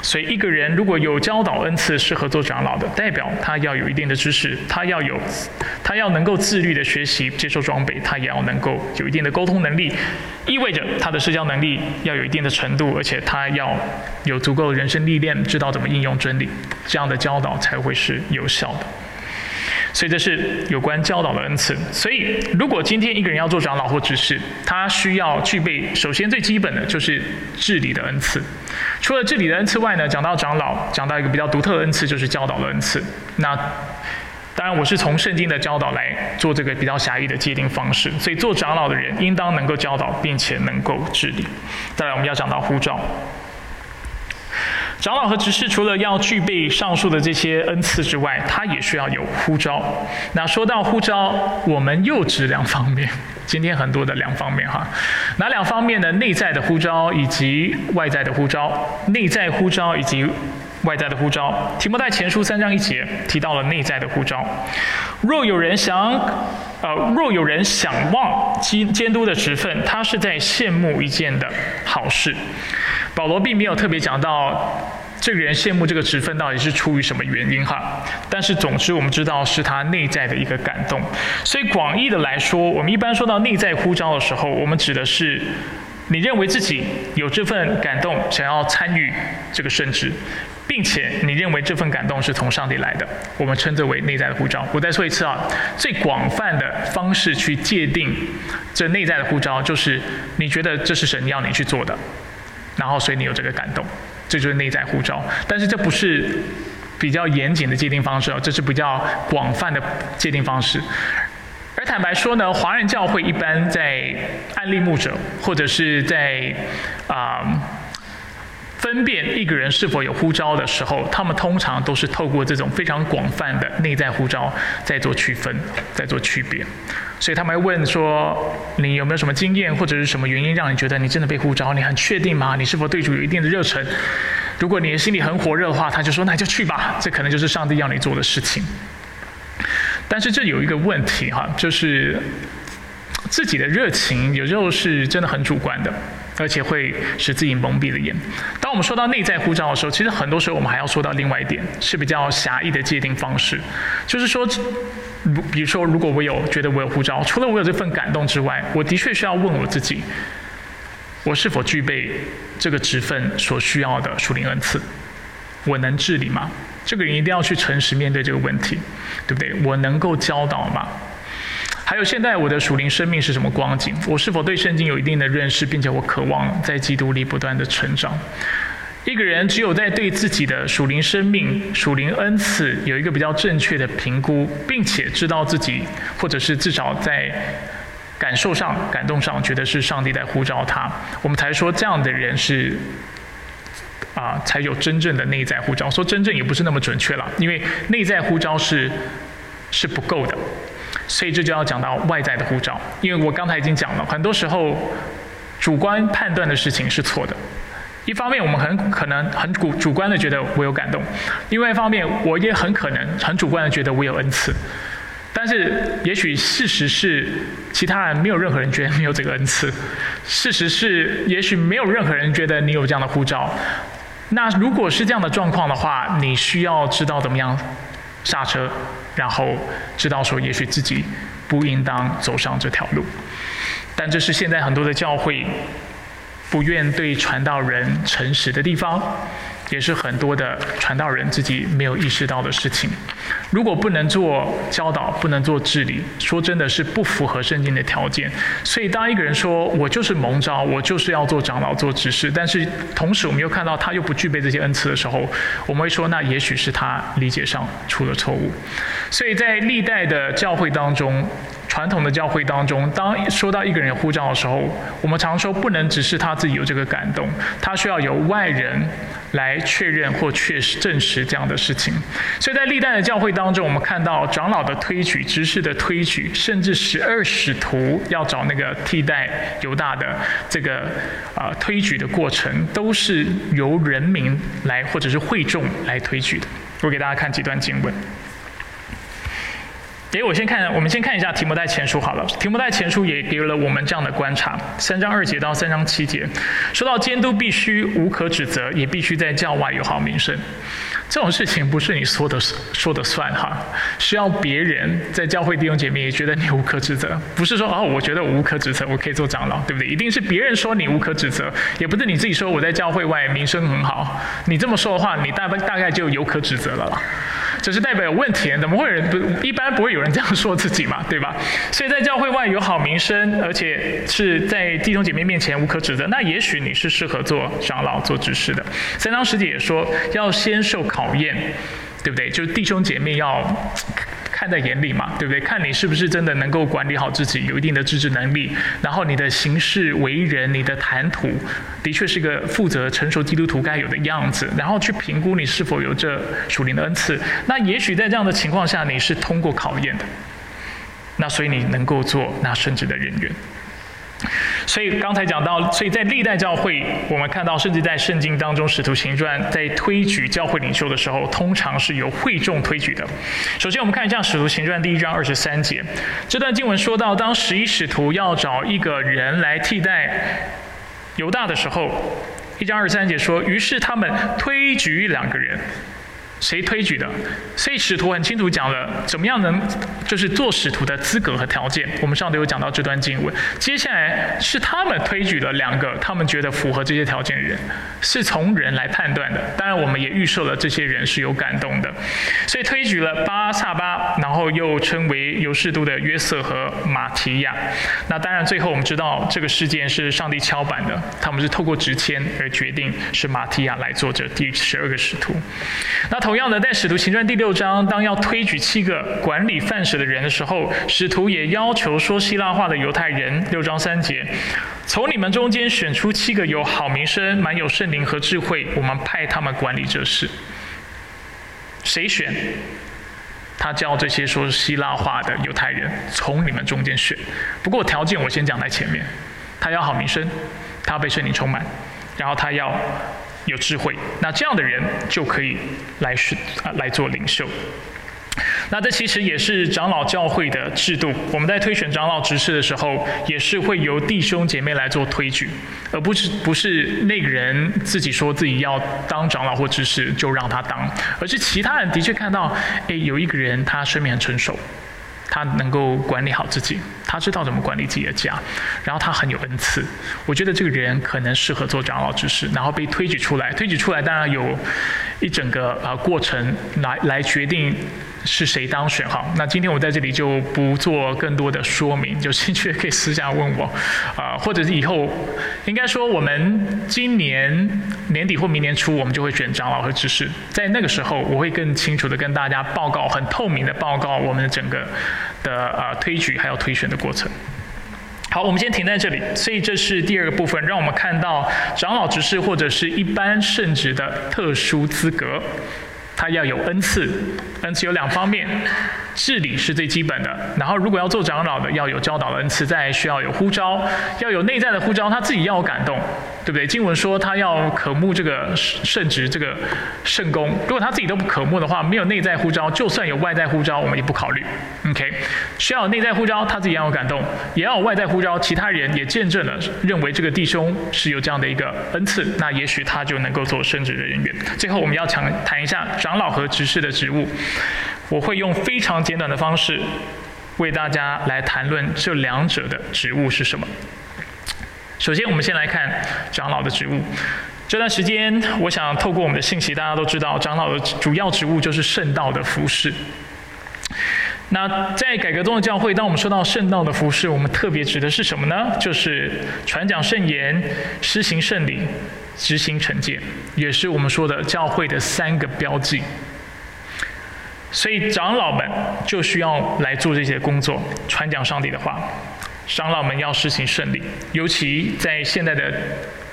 所以，一个人如果有教导恩赐，适合做长老的，代表他要有一定的知识，他要有，他要能够自律的学习、接受装备，他也要能够有一定的沟通能力，意味着他的社交能力要有一定的程度，而且他要有足够的人生历练，知道怎么应用真理，这样的教导才会是有效的。所以这是有关教导的恩赐。所以，如果今天一个人要做长老或执事，他需要具备首先最基本的就是治理的恩赐。除了治理的恩赐外呢，讲到长老，讲到一个比较独特的恩赐，就是教导的恩赐。那当然，我是从圣经的教导来做这个比较狭义的界定方式。所以，做长老的人应当能够教导，并且能够治理。再来，我们要讲到呼召。长老和执事除了要具备上述的这些恩赐之外，他也需要有呼召。那说到呼召，我们又指两方面。今天很多的两方面哈，哪两方面呢？内在的呼召以及外在的呼召。内在呼召以及外在的呼召。提摩太前书三章一节提到了内在的呼召。若有人想，呃，若有人想望监监督的职分，他是在羡慕一件的好事。保罗并没有特别讲到这个人羡慕这个职分到底是出于什么原因哈，但是总之我们知道是他内在的一个感动。所以广义的来说，我们一般说到内在呼召的时候，我们指的是你认为自己有这份感动，想要参与这个圣职，并且你认为这份感动是从上帝来的，我们称之为内在的呼召。我再说一次啊，最广泛的方式去界定这内在的呼召，就是你觉得这是神要你去做的。然后，所以你有这个感动，这就是内在呼召。但是这不是比较严谨的界定方式哦，这是比较广泛的界定方式。坦白说呢，华人教会一般在案例牧者或者是在啊分辨一个人是否有呼召的时候，他们通常都是透过这种非常广泛的内在呼召在做区分，在做区别。所以他们会问说：“你有没有什么经验，或者是什么原因让你觉得你真的被呼召？你很确定吗？你是否对主有一定的热忱？如果你的心里很火热的话，他就说那就去吧。这可能就是上帝要你做的事情。但是这有一个问题哈，就是自己的热情有时候是真的很主观的，而且会使自己蒙蔽了眼。当我们说到内在呼召的时候，其实很多时候我们还要说到另外一点，是比较狭义的界定方式，就是说。”如比如说，如果我有觉得我有护照，除了我有这份感动之外，我的确需要问我自己：我是否具备这个职分所需要的属灵恩赐？我能治理吗？这个人一定要去诚实面对这个问题，对不对？我能够教导吗？还有，现在我的属灵生命是什么光景？我是否对圣经有一定的认识，并且我渴望在基督里不断的成长？一个人只有在对自己的属灵生命、属灵恩赐有一个比较正确的评估，并且知道自己，或者是至少在感受上、感动上，觉得是上帝在呼召他，我们才说这样的人是啊，才有真正的内在呼召。说真正也不是那么准确了，因为内在呼召是是不够的。所以这就要讲到外在的呼召，因为我刚才已经讲了，很多时候主观判断的事情是错的。一方面，我们很可能很主主观的觉得我有感动；，另外一方面，我也很可能很主观的觉得我有恩赐。但是，也许事实是，其他人没有任何人觉得你有这个恩赐。事实是，也许没有任何人觉得你有这样的护照。那如果是这样的状况的话，你需要知道怎么样刹车，然后知道说，也许自己不应当走上这条路。但这是现在很多的教会。不愿对传道人诚实的地方，也是很多的传道人自己没有意识到的事情。如果不能做教导，不能做治理，说真的是不符合圣经的条件。所以，当一个人说我就是蒙召，我就是要做长老、做执事，但是同时我们又看到他又不具备这些恩赐的时候，我们会说，那也许是他理解上出了错误。所以在历代的教会当中。传统的教会当中，当说到一个人呼召的时候，我们常说不能只是他自己有这个感动，他需要有外人来确认或确实证实这样的事情。所以在历代的教会当中，我们看到长老的推举、执事的推举，甚至十二使徒要找那个替代犹大的这个啊推举的过程，都是由人民来或者是会众来推举的。我给大家看几段经文。给我先看，我们先看一下提摩太前书好了。提摩太前书也给了我们这样的观察：三章二节到三章七节，说到监督必须无可指责，也必须在教外有好名声。这种事情不是你说的说的算哈，需要别人在教会弟兄姐妹也觉得你无可指责，不是说哦，我觉得我无可指责，我可以做长老，对不对？一定是别人说你无可指责，也不是你自己说我在教会外名声很好，你这么说的话，你大大概就有可指责了啦。这是代表有问题，怎么会有人不一般不会有人这样说自己嘛，对吧？所以在教会外有好名声，而且是在弟兄姐妹面前无可指责，那也许你是适合做长老、做执事的。三章十节也说要先受考验，对不对？就是弟兄姐妹要。看在眼里嘛，对不对？看你是不是真的能够管理好自己，有一定的自制能力，然后你的行事为人，你的谈吐，的确是个负责成熟基督徒该有的样子，然后去评估你是否有这属灵的恩赐。那也许在这样的情况下，你是通过考验的，那所以你能够做那圣职的人员。所以刚才讲到，所以在历代教会，我们看到，甚至在圣经当中，使徒行传在推举教会领袖的时候，通常是由会众推举的。首先，我们看一下使徒行传第一章二十三节，这段经文说到，当十一使徒要找一个人来替代犹大的时候，一章二十三节说，于是他们推举两个人。谁推举的？所以使徒很清楚讲了怎么样能就是做使徒的资格和条件。我们上都有讲到这段经文。接下来是他们推举了两个他们觉得符合这些条件的人，是从人来判断的。当然，我们也预设了这些人是有感动的，所以推举了巴萨巴，然后又称为犹士都的约瑟和马提亚。那当然，最后我们知道这个事件是上帝敲板的，他们是透过直签而决定是马提亚来做这第十二个使徒。那同样的，在使徒行传第六章，当要推举七个管理范式的人的时候，使徒也要求说希腊话的犹太人。六章三节，从你们中间选出七个有好名声、满有圣灵和智慧，我们派他们管理这事。谁选？他叫这些说希腊话的犹太人从你们中间选。不过条件我先讲在前面，他要好名声，他被圣灵充满，然后他要。有智慧，那这样的人就可以来是啊来做领袖。那这其实也是长老教会的制度。我们在推选长老执事的时候，也是会由弟兄姐妹来做推举，而不是不是那个人自己说自己要当长老或执事就让他当，而是其他人的确看到，哎，有一个人他生命很成熟。他能够管理好自己，他知道怎么管理自己的家，然后他很有恩赐。我觉得这个人可能适合做长老之事，然后被推举出来。推举出来当然有一整个呃过程来来决定。是谁当选哈？那今天我在这里就不做更多的说明，有兴趣可以私下问我，啊，或者是以后，应该说我们今年年底或明年初，我们就会选长老和执事，在那个时候，我会更清楚的跟大家报告，很透明的报告我们的整个的呃推举还有推选的过程。好，我们先停在这里。所以这是第二个部分，让我们看到长老执事或者是一般圣职的特殊资格。他要有恩赐，恩赐有两方面，治理是最基本的。然后如果要做长老的，要有教导的恩赐，再需要有呼召，要有内在的呼召，他自己要有感动，对不对？经文说他要渴慕这个圣职，这个圣功。如果他自己都不渴慕的话，没有内在呼召，就算有外在呼召，我们也不考虑。OK，需要有内在呼召，他自己要有感动，也要有外在呼召，其他人也见证了，认为这个弟兄是有这样的一个恩赐，那也许他就能够做圣职的人员。最后，我们要强谈一下长老和执事的职务。我会用非常简短的方式为大家来谈论这两者的职务是什么。首先，我们先来看长老的职务。这段时间，我想透过我们的信息，大家都知道，长老的主要职务就是圣道的服饰。那在改革中的教会，当我们说到圣道的服饰，我们特别指的是什么呢？就是传讲圣言、施行圣礼、执行惩戒，也是我们说的教会的三个标记。所以长老们就需要来做这些工作，传讲上帝的话。长老们要实行顺利，尤其在现在的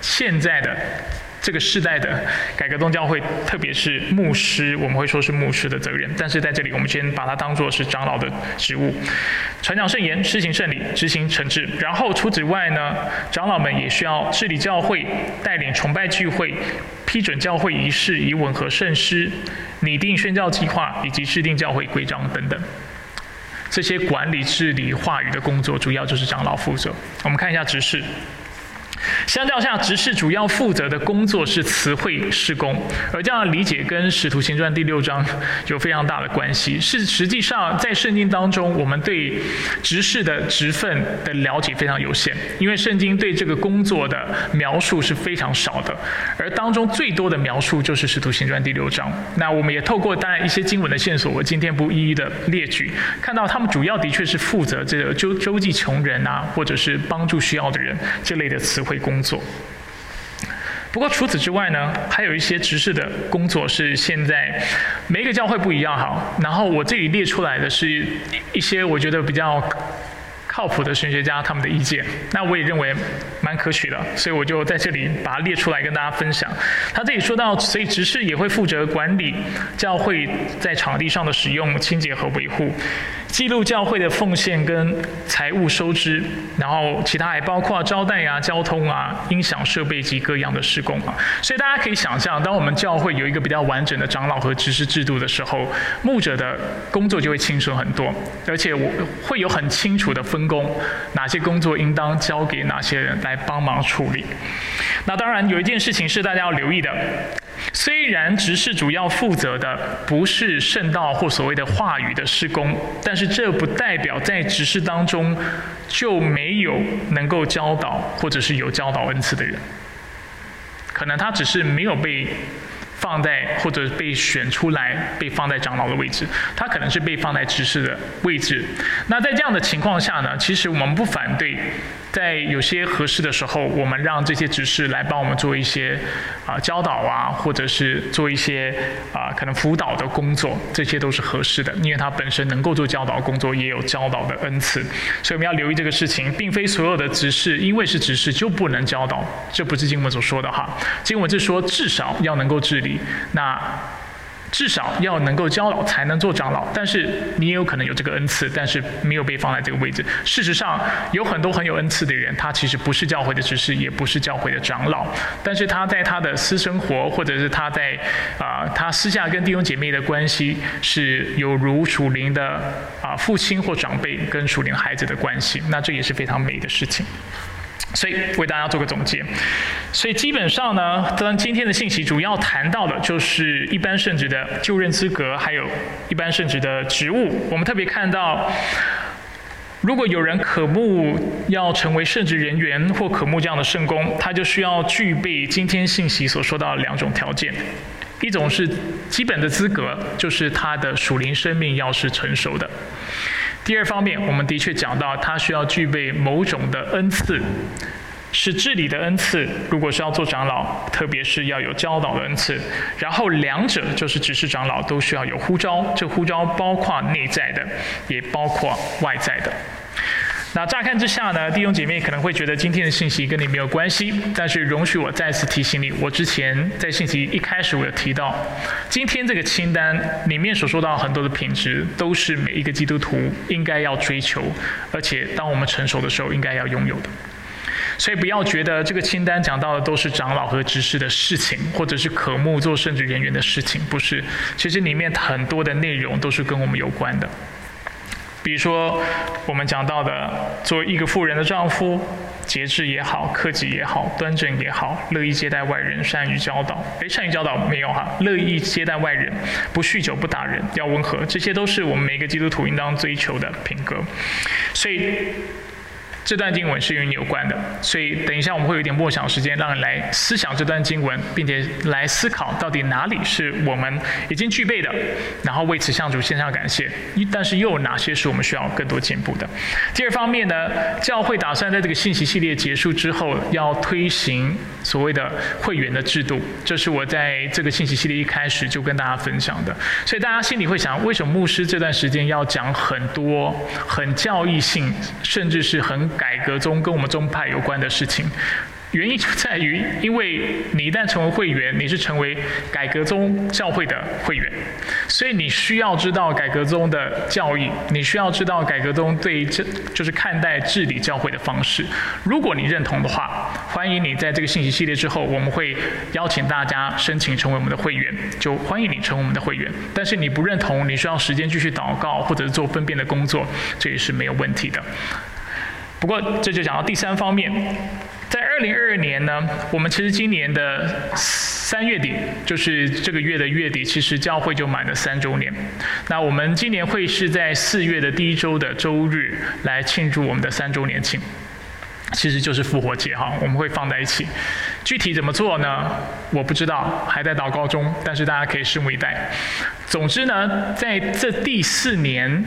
现在的。这个世代的改革宗教会，特别是牧师，我们会说是牧师的责任。但是在这里，我们先把它当做是长老的职务，传讲圣言，施行圣礼，执行惩治。然后除此之外呢，长老们也需要治理教会，带领崇拜聚会，批准教会仪式以吻合圣诗，拟定宣教计划，以及制定教会规章等等。这些管理治理话语的工作，主要就是长老负责。我们看一下执事。相较下，执事主要负责的工作是词汇施工，而这样的理解跟《使徒行传》第六章有非常大的关系。是实际上在圣经当中，我们对执事的职分的了解非常有限，因为圣经对这个工作的描述是非常少的，而当中最多的描述就是《使徒行传》第六章。那我们也透过当然一些经文的线索，我今天不一一的列举，看到他们主要的确是负责这个周周济穷人啊，或者是帮助需要的人这类的词汇。工作。不过除此之外呢，还有一些执事的工作是现在每一个教会不一样哈。然后我这里列出来的是一些我觉得比较靠谱的神学家他们的意见，那我也认为蛮可取的，所以我就在这里把它列出来跟大家分享。他这里说到，所以执事也会负责管理教会在场地上的使用、清洁和维护。记录教会的奉献跟财务收支，然后其他还包括招待啊、交通啊、音响设备及各样的施工啊。所以大家可以想象，当我们教会有一个比较完整的长老和执事制度的时候，牧者的工作就会轻松很多，而且我会有很清楚的分工，哪些工作应当交给哪些人来帮忙处理。那当然有一件事情是大家要留意的。虽然执事主要负责的不是圣道或所谓的话语的施工，但是这不代表在执事当中就没有能够教导或者是有教导恩赐的人。可能他只是没有被放在或者被选出来被放在长老的位置，他可能是被放在执事的位置。那在这样的情况下呢，其实我们不反对。在有些合适的时候，我们让这些执事来帮我们做一些啊教导啊，或者是做一些啊可能辅导的工作，这些都是合适的，因为他本身能够做教导工作，也有教导的恩赐，所以我们要留意这个事情，并非所有的执事因为是执事就不能教导，这不是经文所说的哈，经文是说至少要能够治理那。至少要能够教老才能做长老，但是你也有可能有这个恩赐，但是没有被放在这个位置。事实上，有很多很有恩赐的人，他其实不是教会的执事，也不是教会的长老，但是他在他的私生活，或者是他在啊，他私下跟弟兄姐妹的关系，是有如属灵的啊父亲或长辈跟属灵孩子的关系，那这也是非常美的事情。所以为大家做个总结，所以基本上呢，当今天的信息主要谈到的就是一般圣职的就任资格，还有一般圣职的职务。我们特别看到，如果有人渴慕要成为圣职人员或渴慕这样的圣公，他就需要具备今天信息所说到的两种条件：一种是基本的资格，就是他的属灵生命要是成熟的。第二方面，我们的确讲到，他需要具备某种的恩赐，是治理的恩赐。如果是要做长老，特别是要有教导的恩赐。然后两者就是只是长老都需要有呼召，这呼召包括内在的，也包括外在的。那乍看之下呢，弟兄姐妹可能会觉得今天的信息跟你没有关系，但是容许我再次提醒你，我之前在信息一开始我有提到，今天这个清单里面所说到很多的品质，都是每一个基督徒应该要追求，而且当我们成熟的时候应该要拥有的。所以不要觉得这个清单讲到的都是长老和执事的事情，或者是渴慕做圣职人员的事情，不是。其实里面很多的内容都是跟我们有关的。比如说我们讲到的，作为一个富人的丈夫，节制也好，克己也好，端正也好，乐意接待外人，善于教导。诶，善于教导没有哈？乐意接待外人，不酗酒，不打人，要温和，这些都是我们每个基督徒应当追求的品格。所以。这段经文是与你有关的，所以等一下我们会有一点默想时间，让你来思想这段经文，并且来思考到底哪里是我们已经具备的，然后为此向主献上感谢。但是又有哪些是我们需要更多进步的？第二方面呢，教会打算在这个信息系列结束之后，要推行所谓的会员的制度。这是我在这个信息系列一开始就跟大家分享的。所以大家心里会想，为什么牧师这段时间要讲很多很教义性，甚至是很改革中跟我们宗派有关的事情，原因就在于，因为你一旦成为会员，你是成为改革中教会的会员，所以你需要知道改革中的教义，你需要知道改革中对这就是看待治理教会的方式。如果你认同的话，欢迎你在这个信息系列之后，我们会邀请大家申请成为我们的会员，就欢迎你成为我们的会员。但是你不认同，你需要时间继续祷告或者做分辨的工作，这也是没有问题的。不过这就讲到第三方面，在二零二二年呢，我们其实今年的三月底，就是这个月的月底，其实教会就满了三周年。那我们今年会是在四月的第一周的周日来庆祝我们的三周年庆。其实就是复活节哈，我们会放在一起。具体怎么做呢？我不知道，还在祷告中。但是大家可以拭目以待。总之呢，在这第四年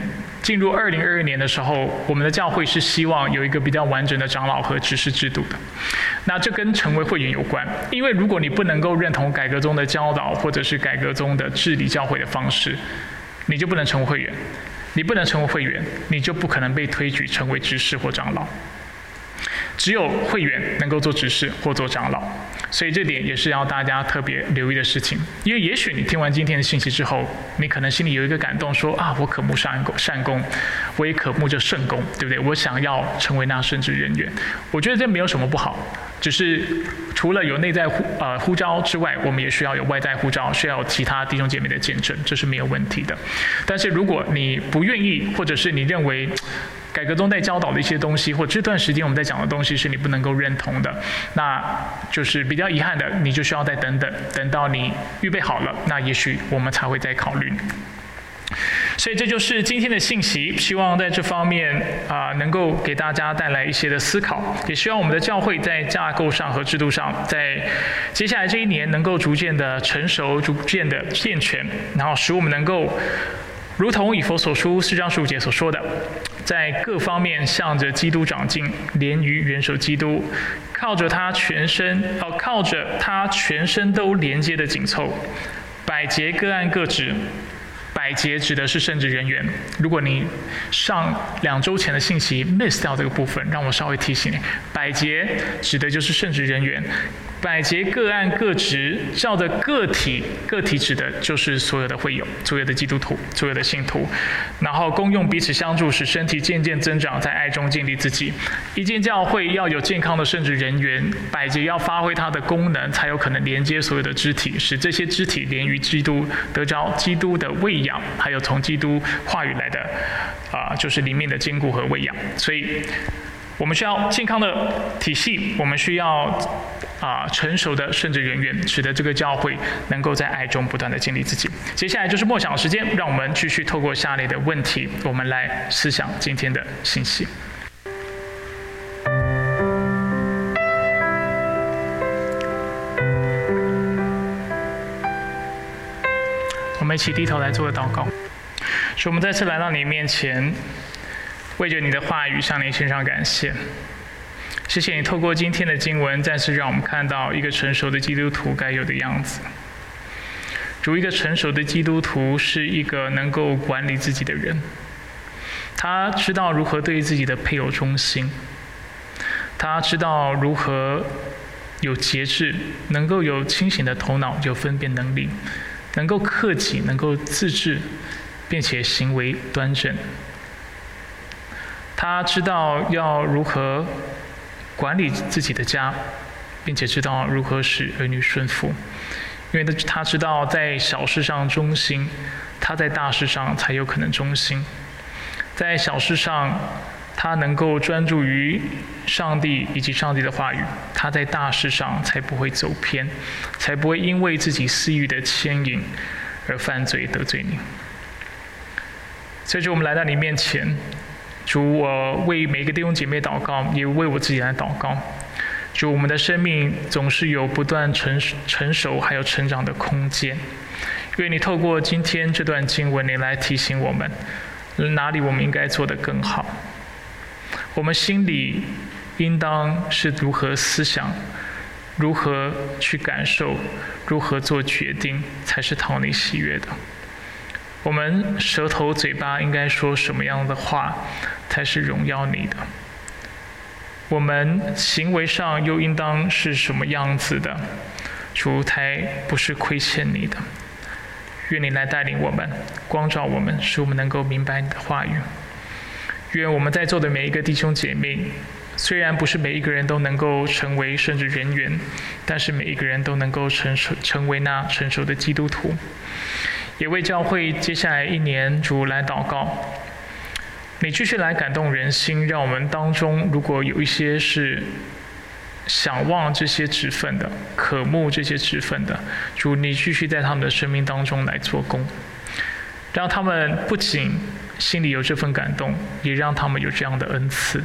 进入二零二二年的时候，我们的教会是希望有一个比较完整的长老和执事制度的。那这跟成为会员有关，因为如果你不能够认同改革中的教导，或者是改革中的治理教会的方式，你就不能成为会员。你不能成为会员，你就不可能被推举成为执事或长老。只有会员能够做执事或做长老，所以这点也是要大家特别留意的事情。因为也许你听完今天的信息之后，你可能心里有一个感动，说啊，我渴慕善功，善功，我也渴慕这圣功，对不对？我想要成为那圣职人员。我觉得这没有什么不好，只是除了有内在呼呃呼召之外，我们也需要有外在呼召，需要其他弟兄姐妹的见证，这是没有问题的。但是如果你不愿意，或者是你认为，改革中在教导的一些东西，或这段时间我们在讲的东西是你不能够认同的，那就是比较遗憾的，你就需要再等等，等到你预备好了，那也许我们才会再考虑。所以这就是今天的信息，希望在这方面啊能够给大家带来一些的思考，也希望我们的教会在架构上和制度上，在接下来这一年能够逐渐的成熟，逐渐的健全，然后使我们能够。如同以佛所书四章十五节所说的，在各方面向着基督长进，连于元首基督，靠着他全身，哦，靠着他全身都连接的紧凑，百节各按各职。百节指的是圣职人员。如果你上两周前的信息 miss 掉这个部分，让我稍微提醒你，百节指的就是圣职人员。百节各按各职，照着个体，个体指的就是所有的会友，所有的基督徒，所有的信徒。然后公用彼此相助，使身体渐渐增长，在爱中建立自己。一间教会要有健康的圣职人员，百节要发挥它的功能，才有可能连接所有的肢体，使这些肢体连于基督，得着基督的喂养，还有从基督话语来的啊，就是里面的坚固和喂养。所以。我们需要健康的体系，我们需要啊成熟的圣职人员，使得这个教会能够在爱中不断的建立自己。接下来就是默想时间，让我们继续透过下列的问题，我们来思想今天的信息。我们一起低头来做个祷告，使我们再次来到你面前。为着你的话语向你献上感谢，谢谢你透过今天的经文再次让我们看到一个成熟的基督徒该有的样子。主，一个成熟的基督徒是一个能够管理自己的人，他知道如何对自己的配偶忠心，他知道如何有节制，能够有清醒的头脑，有分辨能力，能够克己，能够自制，并且行为端正。他知道要如何管理自己的家，并且知道如何使儿女顺服，因为他他知道在小事上忠心，他在大事上才有可能忠心。在小事上，他能够专注于上帝以及上帝的话语；他在大事上才不会走偏，才不会因为自己私欲的牵引而犯罪得罪你。所以，就我们来到你面前，主，我为每个弟兄姐妹祷告，也为我自己来祷告。主，我们的生命总是有不断成成熟还有成长的空间。愿你透过今天这段经文，你来提醒我们。哪里我们应该做得更好？我们心里应当是如何思想，如何去感受，如何做决定，才是讨你喜悦的？我们舌头、嘴巴应该说什么样的话，才是荣耀你的？我们行为上又应当是什么样子的？主才不是亏欠你的。愿你来带领我们，光照我们，使我们能够明白你的话语。愿我们在座的每一个弟兄姐妹，虽然不是每一个人都能够成为圣职人员，但是每一个人都能够成熟，成为那成熟的基督徒。也为教会接下来一年主来祷告，你继续来感动人心，让我们当中如果有一些是。想望这些职分的，渴慕这些职分的，主，你继续在他们的生命当中来做工，让他们不仅心里有这份感动，也让他们有这样的恩赐。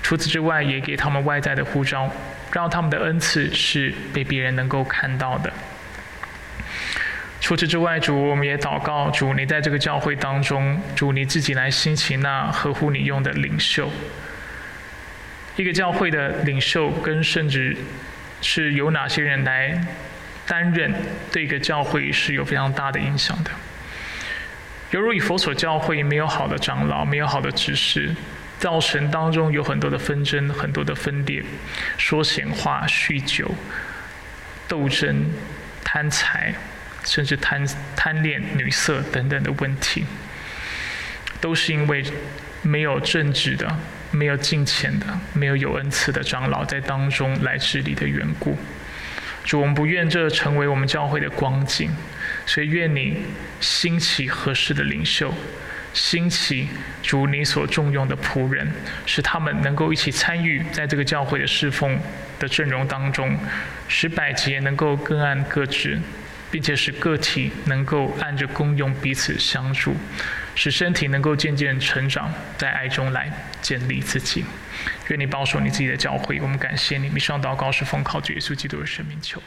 除此之外，也给他们外在的呼召，让他们的恩赐是被别人能够看到的。除此之外，主，我们也祷告，主，你在这个教会当中，主你自己来兴起那合乎你用的领袖。一个教会的领袖跟甚至是由哪些人来担任，对一个教会是有非常大的影响的。犹如以佛所教会没有好的长老，没有好的执事，造成当中有很多的纷争、很多的分裂，说闲话、酗酒、斗争、贪财，甚至贪贪恋女色等等的问题，都是因为没有正直的。没有敬虔的、没有有恩赐的长老在当中来治理的缘故，主，我们不愿这成为我们教会的光景，所以愿你兴起合适的领袖，兴起主你所重用的仆人，使他们能够一起参与在这个教会的侍奉的阵容当中，使百节能够各按各职。并且使个体能够按着功用彼此相助，使身体能够渐渐成长，在爱中来建立自己。愿你保守你自己的教会，我们感谢你。以上祷告是奉靠主耶稣基督的生命求。